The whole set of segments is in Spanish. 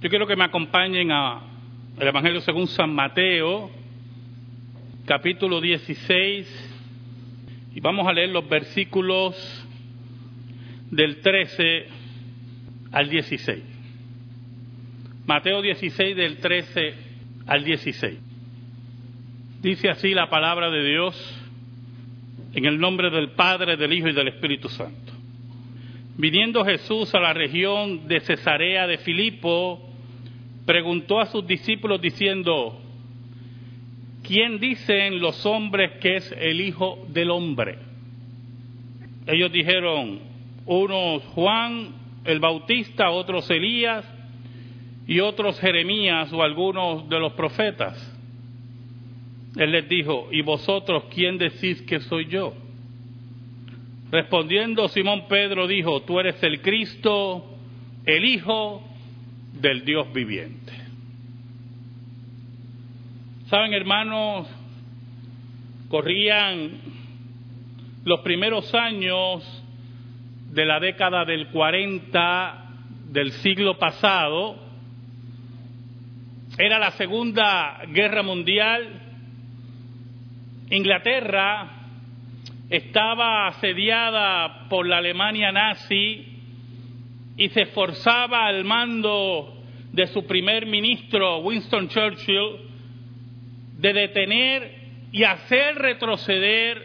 Yo quiero que me acompañen a el Evangelio según San Mateo, capítulo 16, y vamos a leer los versículos del 13 al 16. Mateo 16 del 13 al 16. Dice así la palabra de Dios en el nombre del Padre, del Hijo y del Espíritu Santo. Viniendo Jesús a la región de Cesarea de Filipo, preguntó a sus discípulos diciendo, ¿quién dicen los hombres que es el Hijo del Hombre? Ellos dijeron, unos Juan el Bautista, otros Elías y otros Jeremías o algunos de los profetas. Él les dijo, ¿y vosotros quién decís que soy yo? Respondiendo Simón Pedro dijo, tú eres el Cristo, el Hijo del Dios viviente. Saben, hermanos, corrían los primeros años de la década del 40 del siglo pasado. Era la Segunda Guerra Mundial. Inglaterra estaba asediada por la Alemania nazi y se esforzaba al mando de su primer ministro, Winston Churchill, de detener y hacer retroceder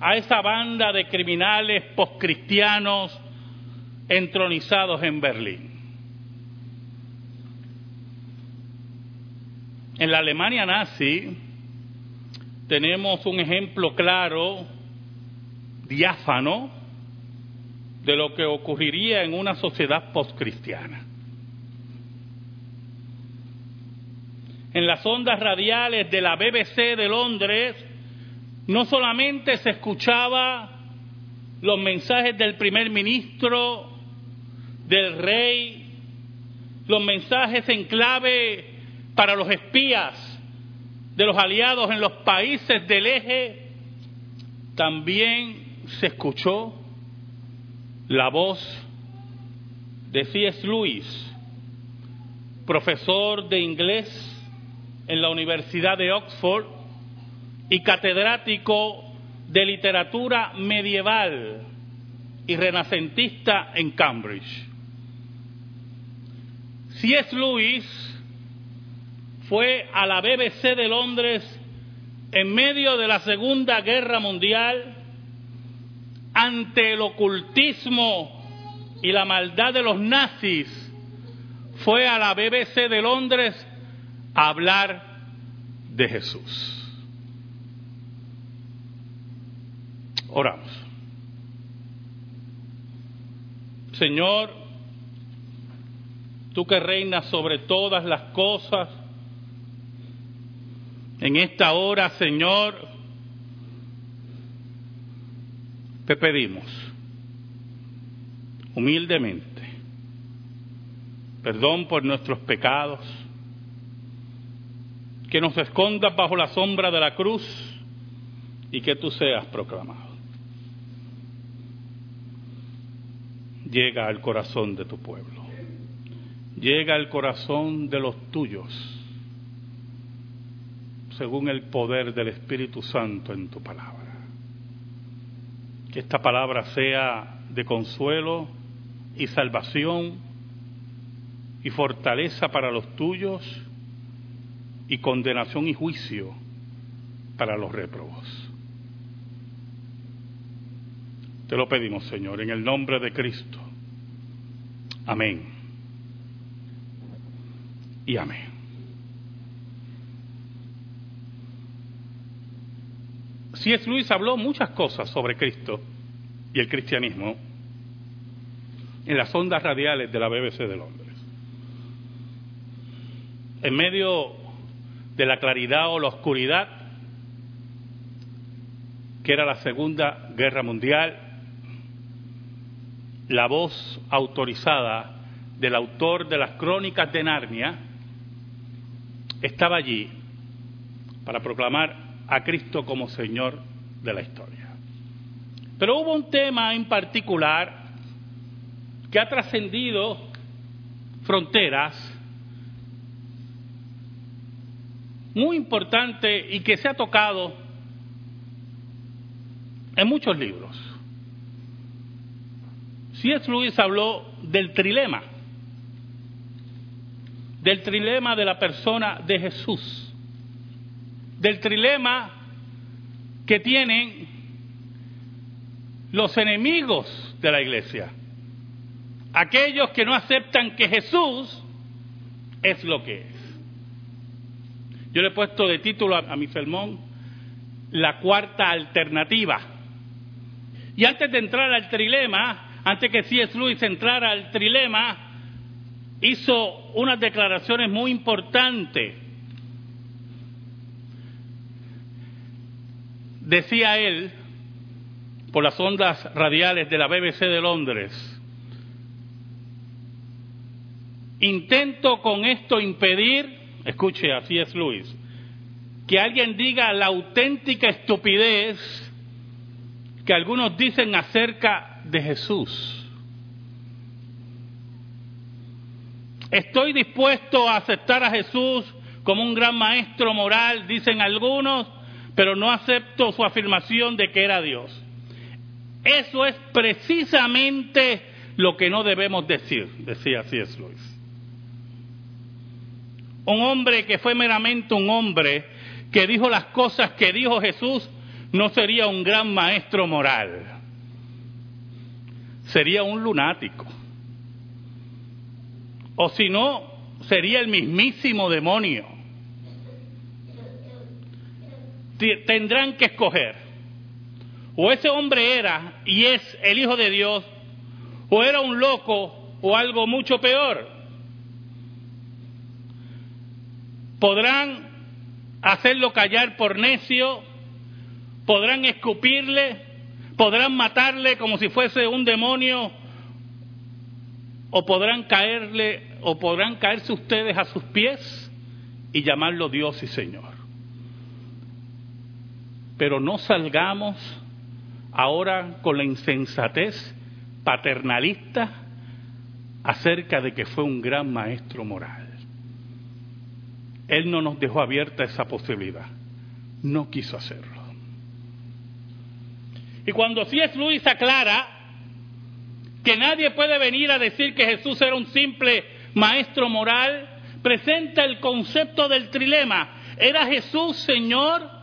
a esa banda de criminales postcristianos entronizados en Berlín. En la Alemania nazi tenemos un ejemplo claro, diáfano, de lo que ocurriría en una sociedad postcristiana. En las ondas radiales de la BBC de Londres no solamente se escuchaba los mensajes del primer ministro, del rey, los mensajes en clave para los espías de los aliados en los países del eje, también se escuchó la voz de C.S. Lewis, profesor de inglés en la Universidad de Oxford y catedrático de literatura medieval y renacentista en Cambridge. C.S. Lewis fue a la BBC de Londres en medio de la Segunda Guerra Mundial ante el ocultismo y la maldad de los nazis, fue a la BBC de Londres a hablar de Jesús. Oramos. Señor, tú que reinas sobre todas las cosas, en esta hora, Señor, te pedimos humildemente perdón por nuestros pecados, que nos escondas bajo la sombra de la cruz y que tú seas proclamado. Llega al corazón de tu pueblo, llega al corazón de los tuyos, según el poder del Espíritu Santo en tu palabra. Que esta palabra sea de consuelo y salvación y fortaleza para los tuyos y condenación y juicio para los réprobos. Te lo pedimos, Señor, en el nombre de Cristo. Amén. Y amén. Es Luis habló muchas cosas sobre Cristo y el cristianismo en las ondas radiales de la BBC de Londres. En medio de la claridad o la oscuridad que era la Segunda Guerra Mundial, la voz autorizada del autor de las crónicas de Narnia estaba allí para proclamar a Cristo como Señor de la historia. Pero hubo un tema en particular que ha trascendido fronteras muy importante y que se ha tocado en muchos libros. C.S. Lewis habló del trilema, del trilema de la persona de Jesús, del trilema que tienen los enemigos de la iglesia, aquellos que no aceptan que Jesús es lo que es. Yo le he puesto de título a, mi sermón la cuarta alternativa. Y antes de entrar al trilema, antes que C.S. Lewis entrara al trilema, hizo unas declaraciones muy importantes. Decía él, por las ondas radiales de la BBC de Londres, intento con esto impedir escuche, así es Luis, que alguien diga la auténtica estupidez que algunos dicen acerca de Jesús. Estoy dispuesto a aceptar a Jesús como un gran maestro moral, dicen algunos, pero no acepto su afirmación de que era Dios. Eso es precisamente lo que no debemos decir, decía es Luis. Un hombre que fue meramente un hombre, que dijo las cosas que dijo Jesús, no sería un gran maestro moral. Sería un lunático. O si no, sería el mismísimo demonio. Tendrán que escoger. O ese hombre era y es el Hijo de Dios, o era un loco o algo mucho peor. podrán hacerlo callar por necio, podrán escupirle, podrán matarle como si fuese un demonio, o podrán caerle, o podrán caerse ustedes a sus pies y llamarlo Dios y Señor. Pero no salgamos ahora con la insensatez paternalista acerca de que fue un gran maestro moral. Él no nos dejó abierta esa posibilidad. No quiso hacerlo. Y cuando C.S. Luis aclara que nadie puede venir a decir que Jesús era un simple maestro moral, presenta el concepto del trilema. ¿Era Jesús Señor?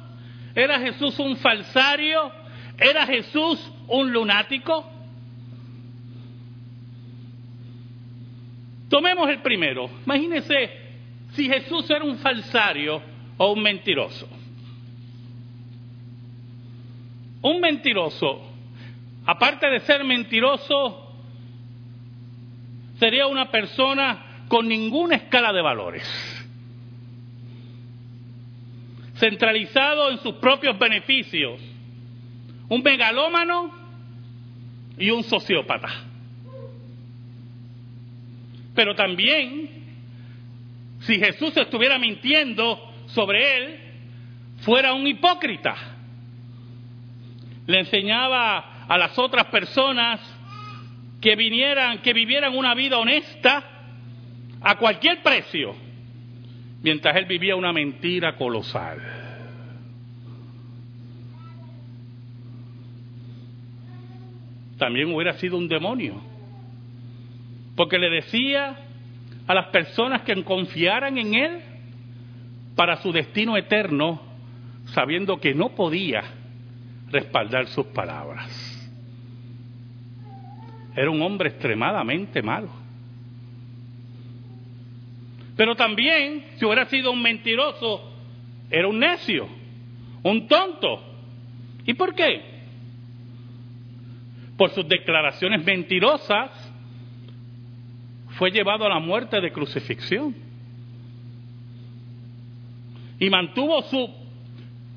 ¿Era Jesús un falsario? ¿Era Jesús un lunático? Tomemos el primero. Imagínense si Jesús era un falsario o un mentiroso. Un mentiroso, aparte de ser mentiroso, sería una persona con ninguna escala de valores, centralizado en sus propios beneficios, un megalómano y un sociópata. Pero también si Jesús estuviera mintiendo sobre él, fuera un hipócrita. Le enseñaba a las otras personas que vinieran, que vivieran una vida honesta a cualquier precio, mientras él vivía una mentira colosal. También hubiera sido un demonio, porque le decía a las personas que confiaran en Él para su destino eterno, sabiendo que no podía respaldar sus palabras. Era un hombre extremadamente malo. Pero también, si hubiera sido un mentiroso, era un necio, un tonto. ¿Y por qué? Por sus declaraciones mentirosas fue llevado a la muerte de crucifixión. Y mantuvo sus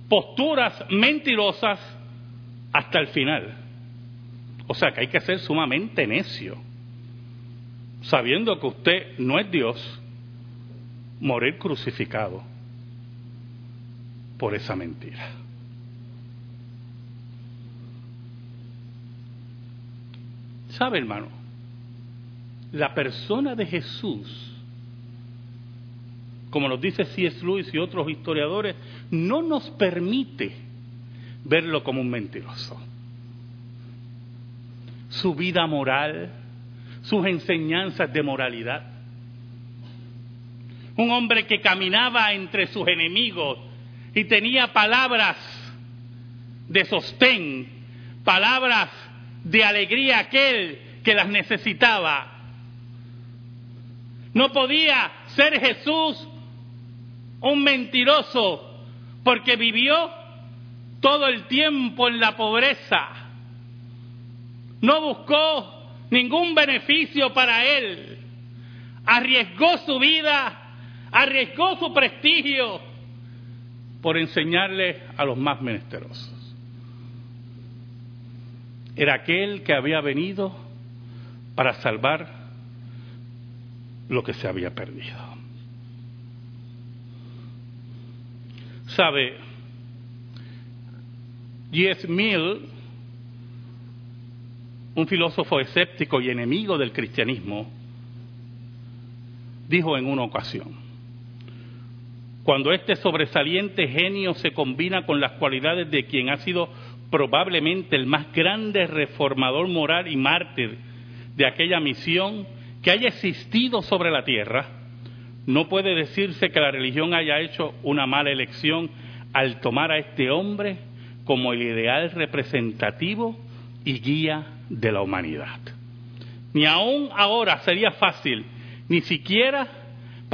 posturas mentirosas hasta el final. O sea que hay que ser sumamente necio, sabiendo que usted no es Dios, morir crucificado por esa mentira. ¿Sabe, hermano? la persona de Jesús, como nos dice C.S. Lewis y otros historiadores, no nos permite verlo como un mentiroso. Su vida moral, sus enseñanzas de moralidad. Un hombre que caminaba entre sus enemigos y tenía palabras de sostén, palabras de alegría aquel que las necesitaba. No podía ser Jesús un mentiroso porque vivió todo el tiempo en la pobreza. No buscó ningún beneficio para él. Arriesgó su vida, arriesgó su prestigio por enseñarle a los más menesterosos. Era aquel que había venido para salvar lo que se había perdido. Sabe, J.S. Mill, un filósofo escéptico y enemigo del cristianismo, dijo en una ocasión, cuando este sobresaliente genio se combina con las cualidades de quien ha sido probablemente el más grande reformador moral y mártir de aquella misión que haya existido sobre la tierra, no puede decirse que la religión haya hecho una mala elección al tomar a este hombre como el ideal representativo y guía de la humanidad. Ni aún ahora sería fácil, ni siquiera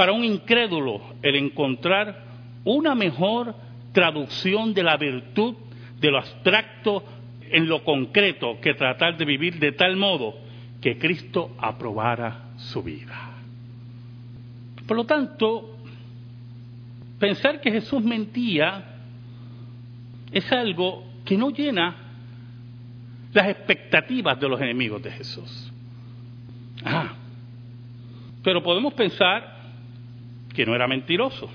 para un incrédulo, el encontrar una mejor traducción de la virtud de lo abstracto en lo concreto que tratar de vivir de tal modo que Cristo aprobara su vida. Por lo tanto, pensar que Jesús mentía es algo que no llena las expectativas de los enemigos de Jesús. Ah, pero podemos pensar que no era mentiroso.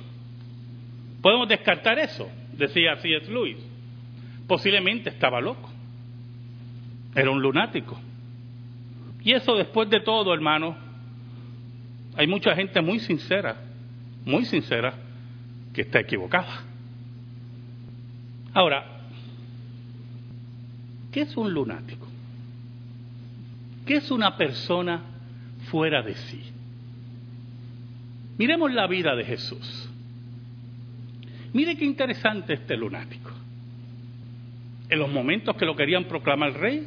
Podemos descartar eso, decía C.S. Lewis. Posiblemente estaba loco. Era un lunático. Y eso después de todo, hermano, hay mucha gente muy sincera, muy sincera, que está equivocada. Ahora, ¿qué es un lunático? ¿Qué es una persona fuera de sí? Miremos la vida de Jesús. Mire qué interesante este lunático. En los momentos que lo querían proclamar rey,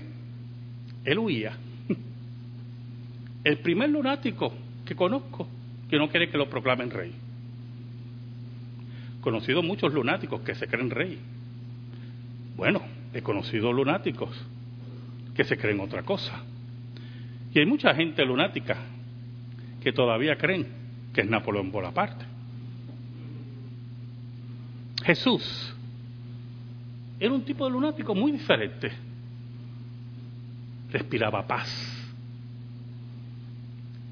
él huía. El primer lunático que conozco que no quiere que lo proclamen rey. He conocido muchos lunáticos que se creen rey. Bueno, he conocido lunáticos que se creen otra cosa. Y hay mucha gente lunática que todavía creen que es Napoleón Bonaparte. Jesús era un tipo de lunático muy diferente. Respiraba paz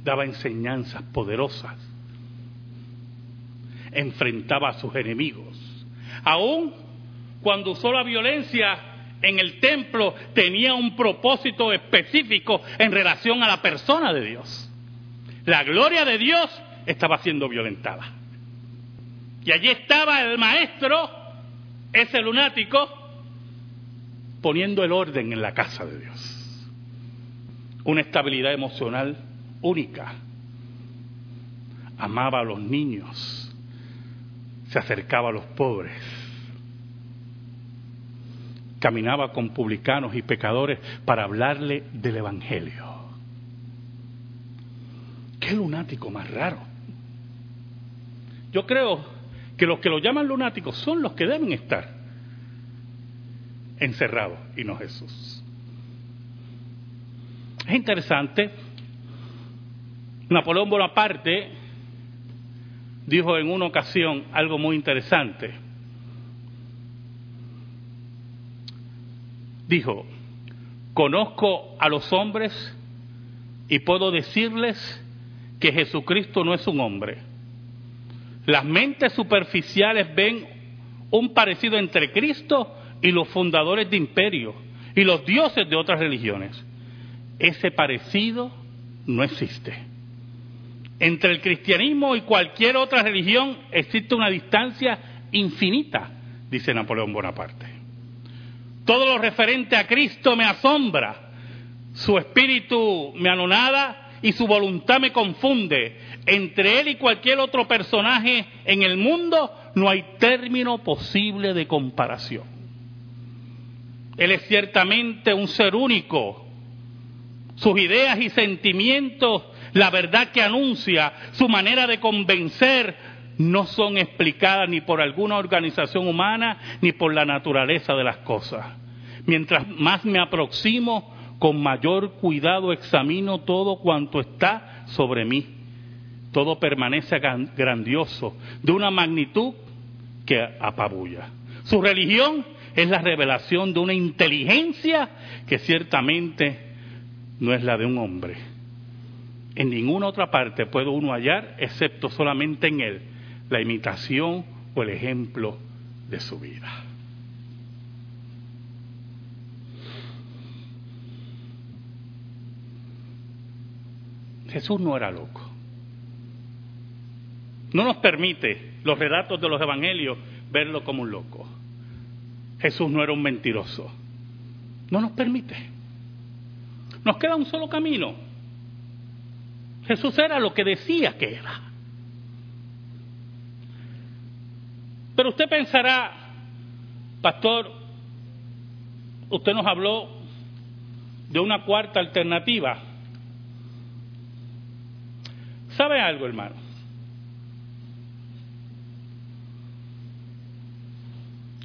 daba enseñanzas poderosas, enfrentaba a sus enemigos. Aún cuando usó la violencia en el templo tenía un propósito específico en relación a la persona de Dios. La gloria de Dios estaba siendo violentada. Y allí estaba el maestro, ese lunático, poniendo el orden en la casa de Dios. Una estabilidad emocional única. Amaba a los niños, se acercaba a los pobres, caminaba con publicanos y pecadores para hablarle del Evangelio. Qué lunático más raro. Yo creo que los que lo llaman lunáticos son los que deben estar encerrados y no Jesús. Es interesante Napoleón Bonaparte dijo en una ocasión algo muy interesante. Dijo, conozco a los hombres y puedo decirles que Jesucristo no es un hombre. Las mentes superficiales ven un parecido entre Cristo y los fundadores de imperios y los dioses de otras religiones. Ese parecido no existe. Entre el cristianismo y cualquier otra religión existe una distancia infinita, dice Napoleón Bonaparte. Todo lo referente a Cristo me asombra, su espíritu me anonada y su voluntad me confunde. Entre él y cualquier otro personaje en el mundo no hay término posible de comparación. Él es ciertamente un ser único. Sus ideas y sentimientos, la verdad que anuncia, su manera de convencer, no son explicadas ni por alguna organización humana ni por la naturaleza de las cosas. Mientras más me aproximo, con mayor cuidado examino todo cuanto está sobre mí. Todo permanece grandioso, de una magnitud que apabulla. Su religión es la revelación de una inteligencia que ciertamente no es la de un hombre. En ninguna otra parte puede uno hallar, excepto solamente en él, la imitación o el ejemplo de su vida. Jesús no era loco. No nos permite los relatos de los evangelios verlo como un loco. Jesús no era un mentiroso. No nos permite. Nos queda un solo camino. Jesús era lo que decía que era. Pero usted pensará, pastor, usted nos habló de una cuarta alternativa. ¿Sabe algo, hermano?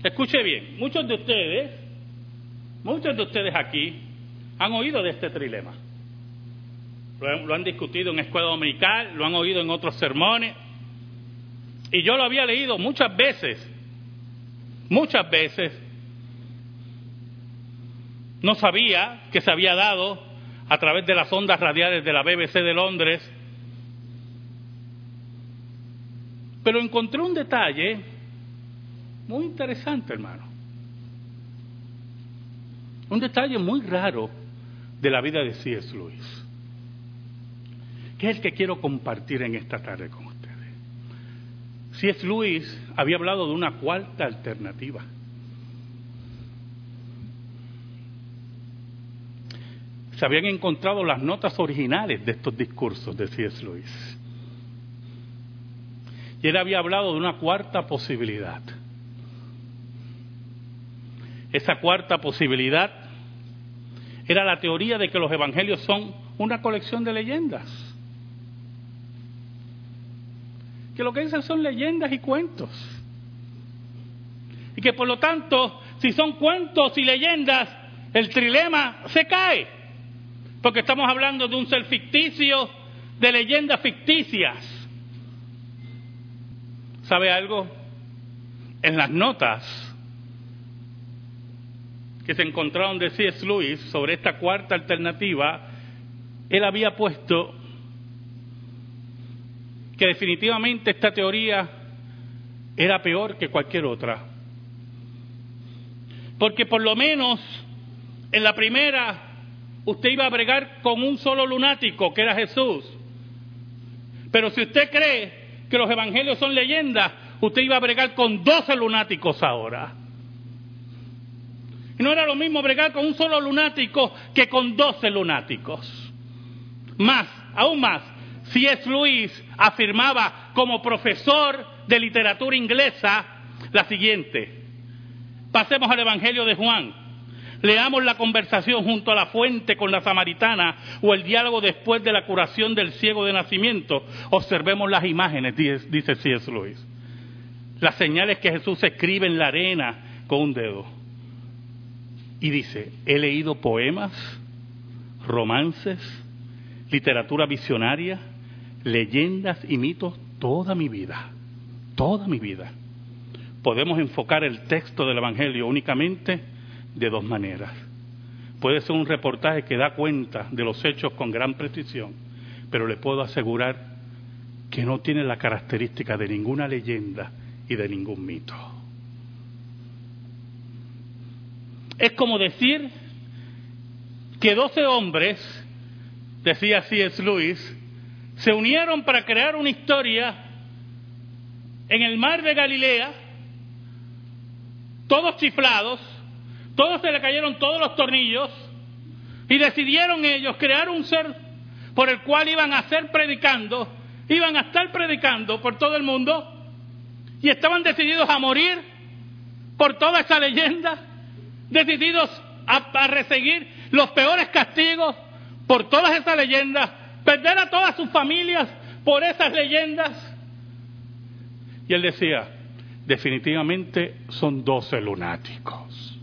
Escuche bien, muchos de ustedes, muchos de ustedes aquí han oído de este trilema. Lo, han discutido en escuela dominical, lo han oído en otros sermones. Y yo lo había leído muchas veces, muchas veces. No sabía que se había dado a través de las ondas radiales de la BBC de Londres Pero encontré un detalle muy interesante, hermano. Un detalle muy raro de la vida de C.S. Lewis, que es el que quiero compartir en esta tarde con ustedes. C.S. Lewis había hablado de una cuarta alternativa. Se habían encontrado las notas originales de estos discursos de C.S. Lewis. Y él había hablado de una cuarta posibilidad. Esa cuarta posibilidad era la teoría de que los evangelios son una colección de leyendas. Que lo que dicen son leyendas y cuentos. Y que por lo tanto, si son cuentos y leyendas, el trilema se cae. Porque estamos hablando de un ser ficticio, de leyendas ficticias. ¿Sabe algo? En las notas que se encontraron de C.S. Lewis sobre esta cuarta alternativa, él había puesto que definitivamente esta teoría era peor que cualquier otra. Porque por lo menos en la primera usted iba a bregar con un solo lunático, que era Jesús. Pero si usted cree que los evangelios son leyendas, usted iba a bregar con 12 lunáticos ahora. No era lo mismo bregar con un solo lunático que con 12 lunáticos. Más, aún más, es Luis afirmaba como profesor de literatura inglesa la siguiente. Pasemos al Evangelio de Juan. Leamos la conversación junto a la fuente con la samaritana o el diálogo después de la curación del ciego de nacimiento. Observemos las imágenes, dice C.S. Lewis. Las señales que Jesús escribe en la arena con un dedo. Y dice, he leído poemas, romances, literatura visionaria, leyendas y mitos toda mi vida, toda mi vida. Podemos enfocar el texto del Evangelio únicamente de dos maneras. Puede ser un reportaje que da cuenta de los hechos con gran precisión, pero le puedo asegurar que no tiene la característica de ninguna leyenda y de ningún mito. Es como decir que doce hombres decía C.S. Lewis, se unieron para crear una historia en el mar de Galilea, todos chiflados, todos se le cayeron todos los tornillos y decidieron ellos crear un ser por el cual iban a ser predicando, iban a estar predicando por todo el mundo y estaban decididos a morir por toda esa leyenda, decididos a, a recibir los peores castigos por todas esas leyendas, perder a todas sus familias por esas leyendas. Y él decía, definitivamente son doce lunáticos.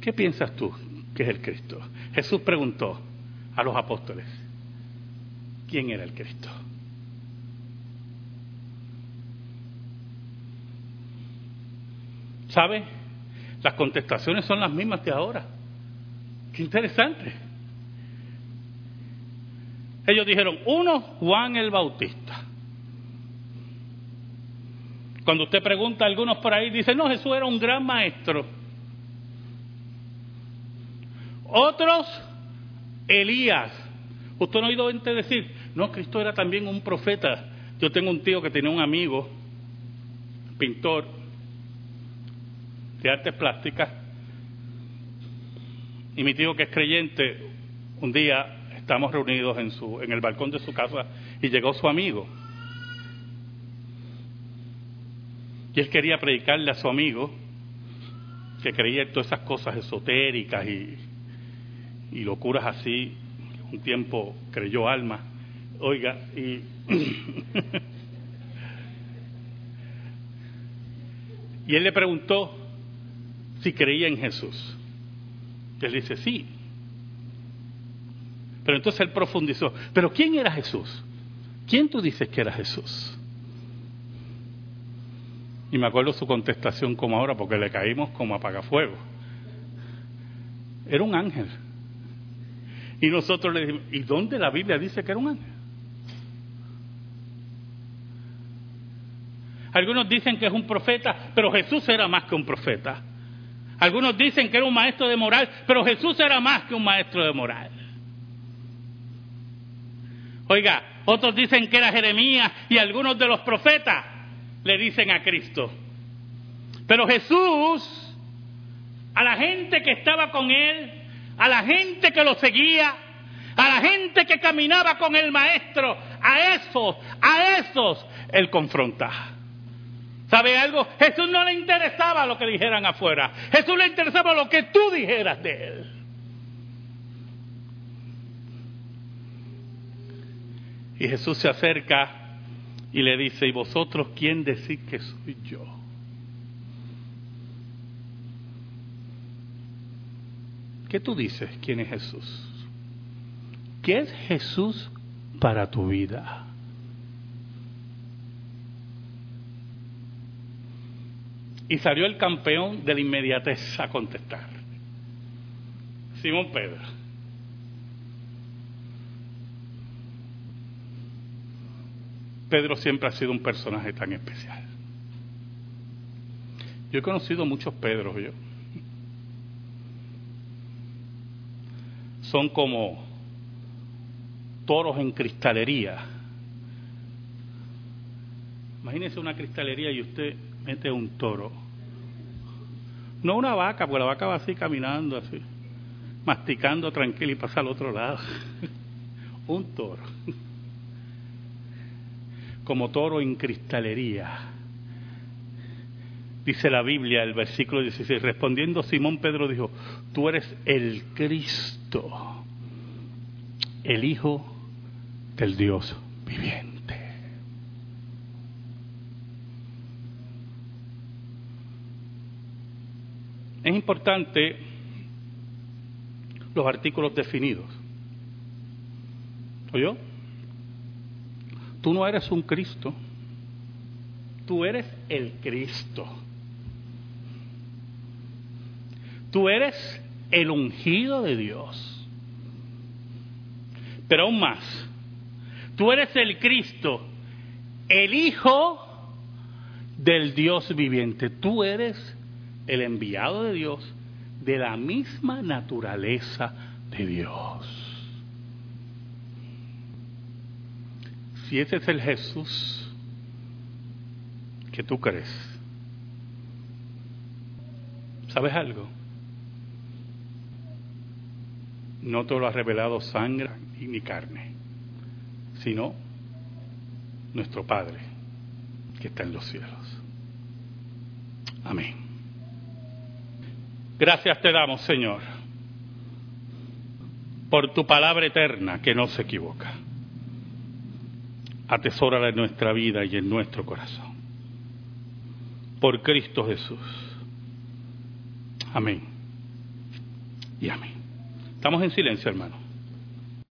¿Qué piensas tú que es el Cristo? Jesús preguntó a los apóstoles, ¿quién era el Cristo? ¿Sabe? Las contestaciones son las mismas de ahora. Qué interesante. Ellos dijeron, uno, Juan el Bautista. Cuando usted pregunta a algunos por ahí, dicen, no, Jesús era un gran maestro. Otros, Elías. Usted no ha oído gente decir, no, Cristo era también un profeta. Yo tengo un tío que tenía un amigo, pintor, de artes plásticas, y mi tío que es creyente, un día estamos reunidos en, su, en el balcón de su casa y llegó su amigo. Y él quería predicarle a su amigo que creía en todas esas cosas esotéricas y, y locuras así. Un tiempo creyó alma. Oiga, y y él le preguntó si creía en Jesús. Él dice, sí. Pero entonces él profundizó, pero ¿quién era Jesús? ¿Quién tú dices que era Jesús? Y me acuerdo su contestación como ahora, porque le caímos como apagafuego. Era un ángel. Y nosotros le dijimos, ¿y dónde la Biblia dice que era un ángel? Algunos dicen que es un profeta, pero Jesús era más que un profeta. Algunos dicen que era un maestro de moral, pero Jesús era más que un maestro de moral. Oiga, otros dicen que era Jeremías y algunos de los profetas le dicen a Cristo. Pero Jesús, a la gente que estaba con él, a la gente que lo seguía, a la gente que caminaba con el maestro, a esos, a esos, él confronta. ¿Sabe algo? Jesús no le interesaba lo que dijeran afuera. Jesús le interesaba lo que tú dijeras de él. Y Jesús se acerca y le dice, ¿y vosotros quién decís que soy yo? ¿Qué tú dices? ¿Quién es Jesús? ¿Qué es Jesús para tu vida? Y salió el campeón de la inmediatez a contestar. Simón Pedro. Pedro siempre ha sido un personaje tan especial. Yo he conocido muchos Pedros, yo. Son como toros en cristalería. Imagínese una cristalería y usted mete un toro. No una vaca, porque la vaca va así caminando, así, masticando tranquilo y pasa al otro lado. un toro. Como toro en cristalería. Dice la Biblia, el versículo 16, respondiendo Simón Pedro dijo, tú eres el Cristo, el Hijo del Dios viviente. Es importante los artículos definidos. ¿Oyó? Tú no eres un Cristo, tú eres el Cristo. Tú eres el ungido de Dios. Pero aún más, tú eres el Cristo, el Hijo del Dios viviente. Tú eres el enviado de Dios de la misma naturaleza de Dios. Si ese es el Jesús que tú crees, ¿sabes algo? No te lo ha revelado sangre ni carne, sino nuestro Padre que está en los cielos. Amén. Gracias te damos, Señor, por tu palabra eterna que no se equivoca. Atesórala en nuestra vida y en nuestro corazón. Por Cristo Jesús. Amén. Y amén. Estamos en silencio, hermano.